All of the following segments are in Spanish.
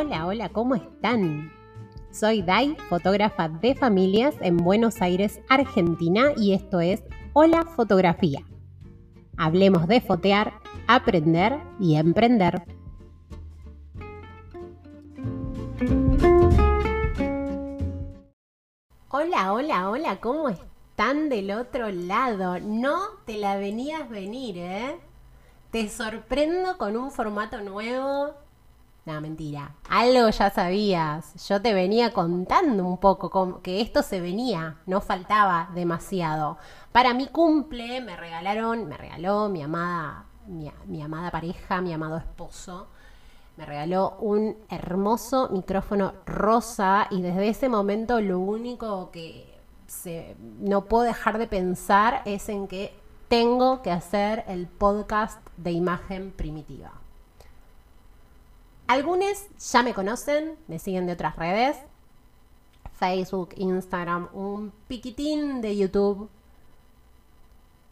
Hola, hola, ¿cómo están? Soy Dai, fotógrafa de familias en Buenos Aires, Argentina, y esto es Hola Fotografía. Hablemos de fotear, aprender y emprender. Hola, hola, hola, ¿cómo están del otro lado? No te la venías venir, ¿eh? Te sorprendo con un formato nuevo. No, mentira. Algo ya sabías. Yo te venía contando un poco que esto se venía, no faltaba demasiado. Para mi cumple me regalaron, me regaló mi amada, mi, mi amada pareja, mi amado esposo me regaló un hermoso micrófono rosa y desde ese momento lo único que se, no puedo dejar de pensar es en que tengo que hacer el podcast de imagen primitiva. Algunos ya me conocen, me siguen de otras redes, Facebook, Instagram, un piquitín de YouTube.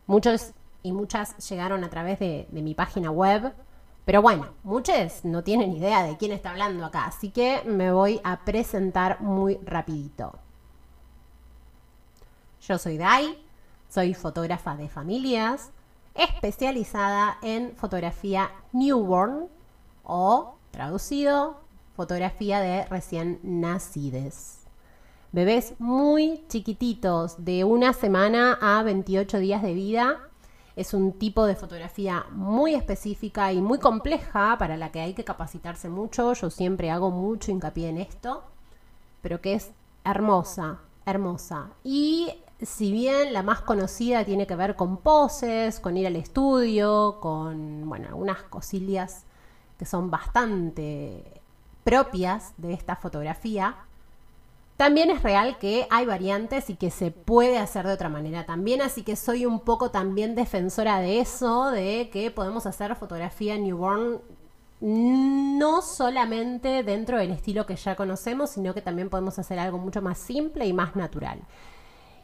Muchos y muchas llegaron a través de, mi página web, pero bueno, muchos no tienen idea de quién está hablando acá, así que me voy a presentar muy rapidito. Yo soy Dai, soy fotógrafa de familias, especializada en fotografía newborn o, traducido, fotografía de recién nacides. Bebés muy chiquititos, de una semana a 28 días de vida, es un tipo de fotografía muy específica y muy compleja para la que hay que capacitarse mucho. Yo siempre hago mucho hincapié en esto, pero que es hermosa, hermosa. Y si bien la más conocida tiene que ver con poses, con ir al estudio, con, bueno, algunas cosillas que son bastante propias de esta fotografía, también es real que hay variantes y que se puede hacer de otra manera también, así que soy un poco también defensora de eso, de que podemos hacer fotografía newborn no solamente dentro del estilo que ya conocemos, sino que también podemos hacer algo mucho más simple y más natural.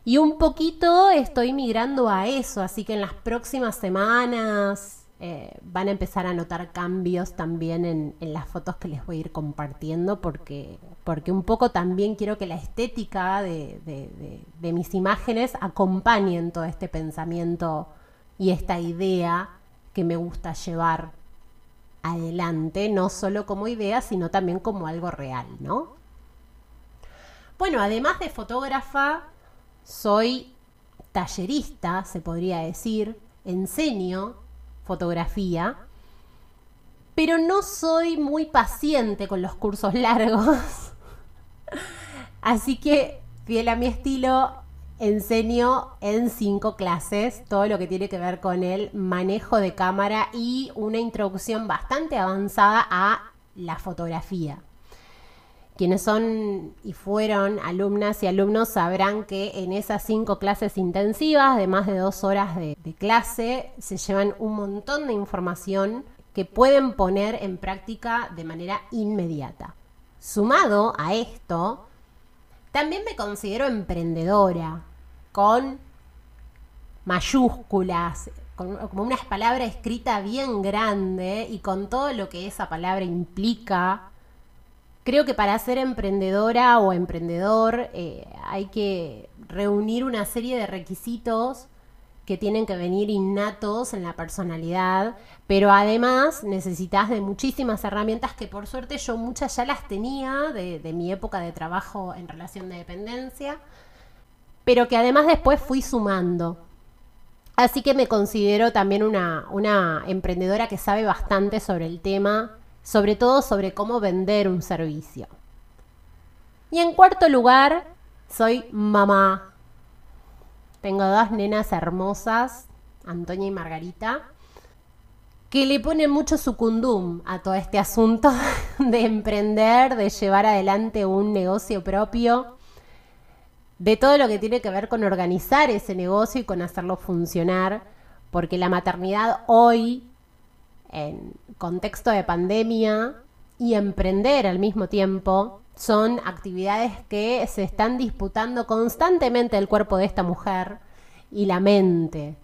Y un poquito estoy migrando a eso, así que en las próximas semanas, eh, van a empezar a notar cambios también en, las fotos que les voy a ir compartiendo porque, porque un poco también quiero que la estética de, mis imágenes acompañen todo este pensamiento y esta idea que me gusta llevar adelante, no solo como idea, sino también como algo real, ¿no? Bueno, además de fotógrafa, soy tallerista, se podría decir, enseño fotografía, pero no soy muy paciente con los cursos largos. Así que, fiel a mi estilo, enseño en cinco clases todo lo que tiene que ver con el manejo de cámara y una introducción bastante avanzada a la fotografía. Quienes son y fueron alumnas y alumnos sabrán que en esas cinco clases intensivas de más de dos horas de, clase se llevan un montón de información que pueden poner en práctica de manera inmediata. Sumado a esto, también me considero emprendedora, con mayúsculas, con, como una palabra escrita bien grande y con todo lo que esa palabra implica Creo que para ser emprendedora o emprendedor eh, hay que reunir una serie de requisitos que tienen que venir innatos en la personalidad, pero además necesitas de muchísimas herramientas que por suerte yo muchas ya las tenía de, mi época de trabajo en relación de dependencia, pero que además después fui sumando. Así que me considero también una, una emprendedora que sabe bastante sobre el tema sobre todo sobre cómo vender un servicio. Y en cuarto lugar, soy mamá. Tengo dos nenas hermosas, Antonia y Margarita, que le ponen mucho sucundum a todo este asunto de emprender, de llevar adelante un negocio propio, de todo lo que tiene que ver con organizar ese negocio y con hacerlo funcionar, porque la maternidad hoy en contexto de pandemia y emprender al mismo tiempo son actividades que se están disputando constantemente el cuerpo de esta mujer y la mente.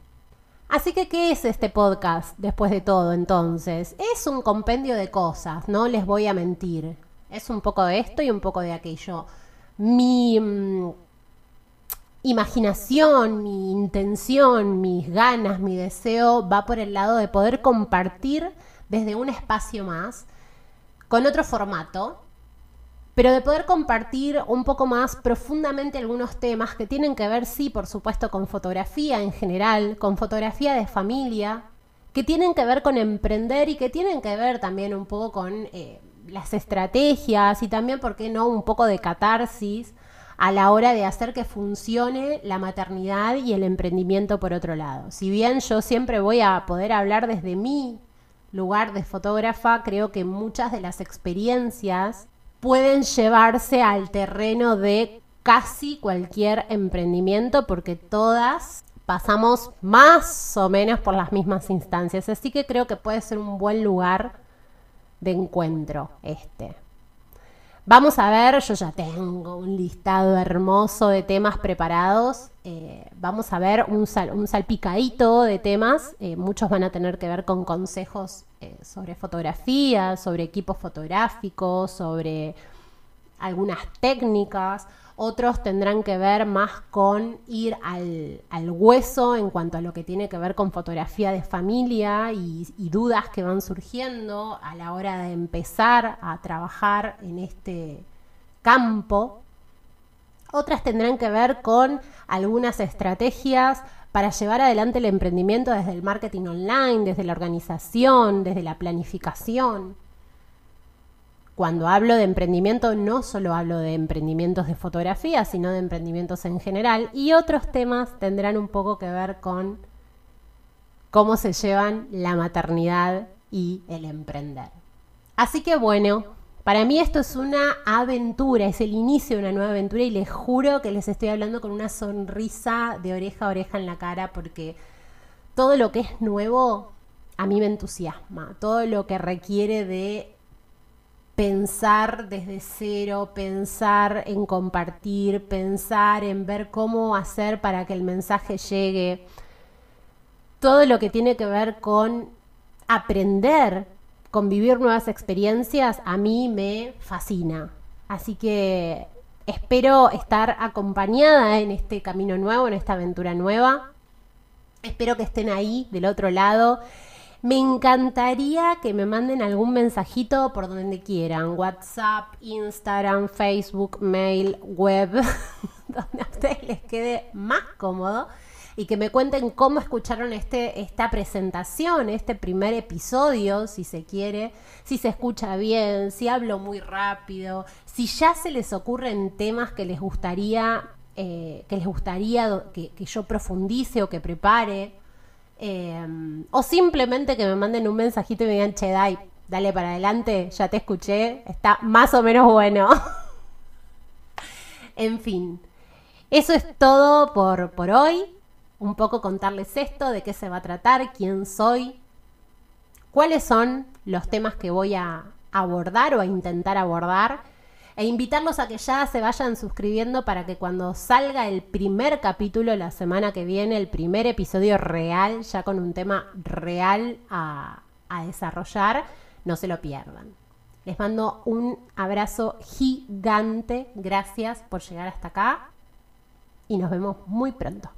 Así que, ¿qué es este podcast después de todo entonces? Es un compendio de cosas, no les voy a mentir. Es un poco de esto y un poco de aquello. Mi mm, imaginación, mi intención, mis ganas, mi deseo va por el lado de poder compartir desde un espacio más, con otro formato, pero de poder compartir un poco más profundamente algunos temas que tienen que ver, sí, por supuesto, con fotografía en general, con fotografía de familia, que tienen que ver con emprender y que tienen que ver también un poco con eh, las estrategias y también, ¿por qué no?, un poco de catarsis a la hora de hacer que funcione la maternidad y el emprendimiento por otro lado. Si bien yo siempre voy a poder hablar desde mi lugar de fotógrafa, creo que muchas de las experiencias pueden llevarse al terreno de casi cualquier emprendimiento porque todas pasamos más o menos por las mismas instancias. Así que creo que puede ser un buen lugar de encuentro este. Vamos a ver, yo ya tengo un listado hermoso de temas preparados. Eh, vamos a ver un, salpicadito de temas. Eh, muchos van a tener que ver con consejos eh, sobre fotografía, sobre equipos fotográficos, sobre algunas técnicas otros tendrán que ver más con ir al, hueso en cuanto a lo que tiene que ver con fotografía de familia y, y, dudas que van surgiendo a la hora de empezar a trabajar en este campo. Otras tendrán que ver con algunas estrategias para llevar adelante el emprendimiento desde el marketing online, desde la organización, desde la planificación. Cuando hablo de emprendimiento no solo hablo de emprendimientos de fotografía, sino de emprendimientos en general y otros temas tendrán un poco que ver con cómo se llevan la maternidad y el emprender. Así que bueno, para mí esto es una aventura, es el inicio de una nueva aventura y les juro que les estoy hablando con una sonrisa de oreja a oreja en la cara porque todo lo que es nuevo a mí me entusiasma, todo lo que requiere de pensar desde cero, pensar en compartir, pensar en ver cómo hacer para que el mensaje llegue. Todo lo que tiene que ver con aprender, con vivir nuevas experiencias, a mí me fascina. Así que espero estar acompañada en este camino nuevo, en esta aventura nueva. Espero que estén ahí del otro lado me encantaría que me manden algún mensajito por donde quieran, WhatsApp, Instagram, Facebook, mail, web, donde a ustedes les quede más cómodo y que me cuenten cómo escucharon este, esta presentación, este primer episodio, si se quiere, si se escucha bien, si hablo muy rápido, si ya se les ocurren temas que les gustaría, eh, que les gustaría que yo profundice o que prepare. Em, o simplemente que me manden un mensajito y me digan, che, dai, dale para adelante, ya te escuché, está más o menos bueno. en fin, eso es todo por, por hoy. Un poco contarles esto, de qué se va a tratar, quién soy, cuáles son los temas que voy a abordar o a intentar abordar e invitarlos a que ya se vayan suscribiendo para que cuando salga el primer capítulo la semana que viene, el primer episodio real, ya con un tema real a, a desarrollar, no se lo pierdan. Les mando un abrazo gigante, gracias por llegar hasta acá y nos vemos muy pronto.